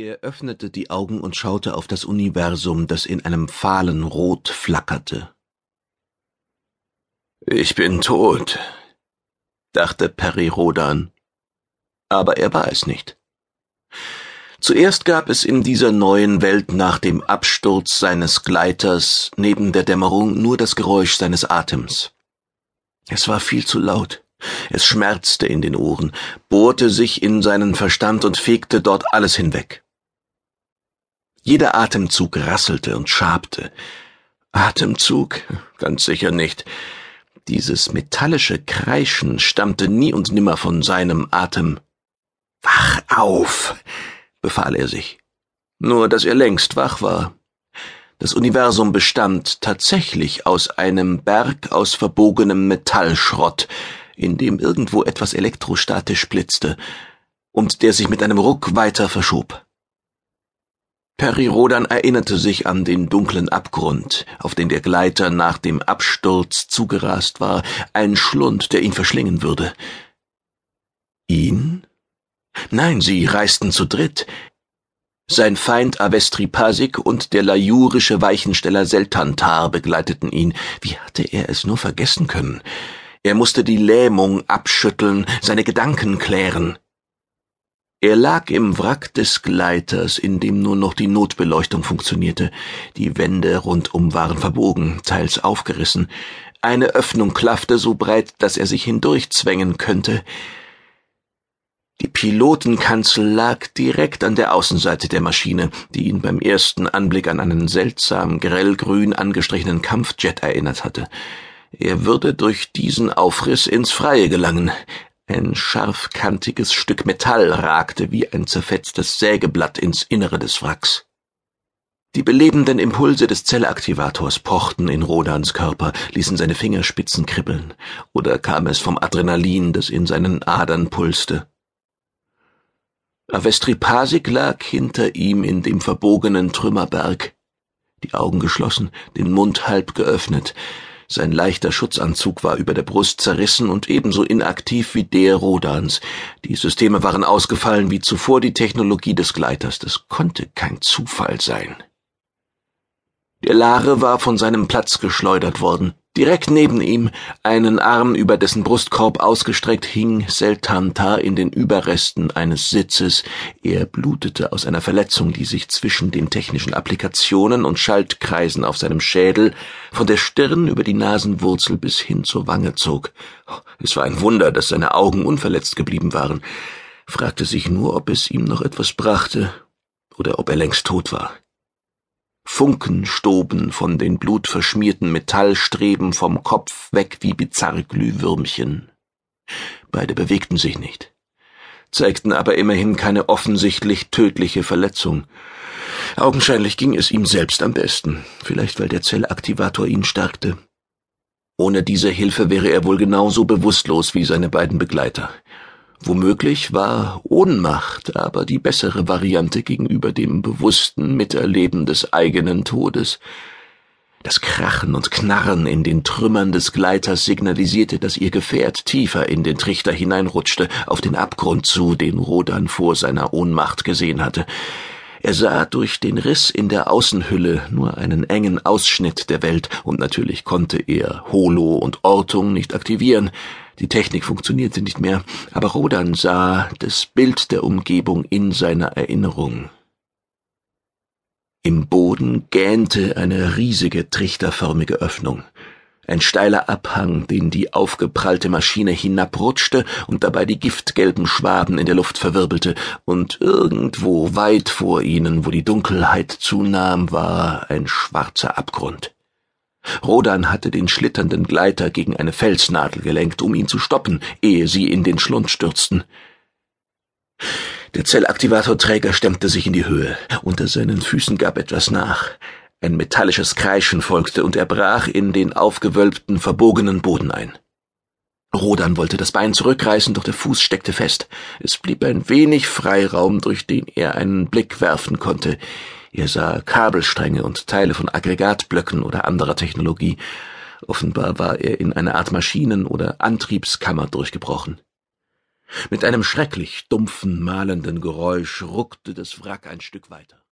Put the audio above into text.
Er öffnete die Augen und schaute auf das Universum, das in einem fahlen Rot flackerte. Ich bin tot, dachte Perry Rodan. Aber er war es nicht. Zuerst gab es in dieser neuen Welt nach dem Absturz seines Gleiters neben der Dämmerung nur das Geräusch seines Atems. Es war viel zu laut. Es schmerzte in den Ohren, bohrte sich in seinen Verstand und fegte dort alles hinweg. Jeder Atemzug rasselte und schabte. Atemzug? Ganz sicher nicht. Dieses metallische Kreischen stammte nie und nimmer von seinem Atem. Wach auf, befahl er sich. Nur, dass er längst wach war. Das Universum bestand tatsächlich aus einem Berg aus verbogenem Metallschrott, in dem irgendwo etwas elektrostatisch blitzte und der sich mit einem Ruck weiter verschob. Perry Rodan erinnerte sich an den dunklen Abgrund, auf den der Gleiter nach dem Absturz zugerast war, ein Schlund, der ihn verschlingen würde. Ihn? Nein, sie reisten zu dritt. Sein Feind Avestri Pasik und der lajurische Weichensteller Seltantar begleiteten ihn. Wie hatte er es nur vergessen können? Er musste die Lähmung abschütteln, seine Gedanken klären. Er lag im Wrack des Gleiters, in dem nur noch die Notbeleuchtung funktionierte. Die Wände rundum waren verbogen, teils aufgerissen. Eine Öffnung klaffte so breit, dass er sich hindurchzwängen könnte. Die Pilotenkanzel lag direkt an der Außenseite der Maschine, die ihn beim ersten Anblick an einen seltsam grellgrün angestrichenen Kampfjet erinnert hatte. Er würde durch diesen Aufriss ins Freie gelangen. Ein scharfkantiges Stück Metall ragte wie ein zerfetztes Sägeblatt ins Innere des Wracks. Die belebenden Impulse des Zellaktivators pochten in Rodans Körper, ließen seine Fingerspitzen kribbeln, oder kam es vom Adrenalin, das in seinen Adern pulste. Avestri Pasik lag hinter ihm in dem verbogenen Trümmerberg, die Augen geschlossen, den Mund halb geöffnet, sein leichter Schutzanzug war über der Brust zerrissen und ebenso inaktiv wie der Rodans. Die Systeme waren ausgefallen wie zuvor die Technologie des Gleiters. Das konnte kein Zufall sein. Der Lare war von seinem Platz geschleudert worden. Direkt neben ihm, einen Arm über dessen Brustkorb ausgestreckt, hing Seltantar in den Überresten eines Sitzes. Er blutete aus einer Verletzung, die sich zwischen den technischen Applikationen und Schaltkreisen auf seinem Schädel von der Stirn über die Nasenwurzel bis hin zur Wange zog. Es war ein Wunder, dass seine Augen unverletzt geblieben waren, fragte sich nur, ob es ihm noch etwas brachte oder ob er längst tot war. Funken stoben von den blutverschmierten Metallstreben vom Kopf weg wie bizarre Glühwürmchen. Beide bewegten sich nicht, zeigten aber immerhin keine offensichtlich tödliche Verletzung. Augenscheinlich ging es ihm selbst am besten, vielleicht weil der Zellaktivator ihn stärkte. Ohne diese Hilfe wäre er wohl genauso bewusstlos wie seine beiden Begleiter. Womöglich war Ohnmacht aber die bessere Variante gegenüber dem bewussten Miterleben des eigenen Todes. Das Krachen und Knarren in den Trümmern des Gleiters signalisierte, dass ihr Gefährt tiefer in den Trichter hineinrutschte, auf den Abgrund zu, den Rodan vor seiner Ohnmacht gesehen hatte. Er sah durch den Riss in der Außenhülle nur einen engen Ausschnitt der Welt, und natürlich konnte er Holo und Ortung nicht aktivieren. Die Technik funktionierte nicht mehr, aber Rodan sah das Bild der Umgebung in seiner Erinnerung. Im Boden gähnte eine riesige trichterförmige Öffnung ein steiler Abhang, den die aufgeprallte Maschine hinabrutschte und dabei die giftgelben Schwaben in der Luft verwirbelte, und irgendwo weit vor ihnen, wo die Dunkelheit zunahm, war ein schwarzer Abgrund. Rodan hatte den schlitternden Gleiter gegen eine Felsnadel gelenkt, um ihn zu stoppen, ehe sie in den Schlund stürzten. Der Zellaktivatorträger stemmte sich in die Höhe. Unter seinen Füßen gab etwas nach. Ein metallisches Kreischen folgte, und er brach in den aufgewölbten, verbogenen Boden ein. Rodan wollte das Bein zurückreißen, doch der Fuß steckte fest. Es blieb ein wenig Freiraum, durch den er einen Blick werfen konnte. Er sah Kabelstränge und Teile von Aggregatblöcken oder anderer Technologie. Offenbar war er in eine Art Maschinen- oder Antriebskammer durchgebrochen. Mit einem schrecklich dumpfen, malenden Geräusch ruckte das Wrack ein Stück weiter.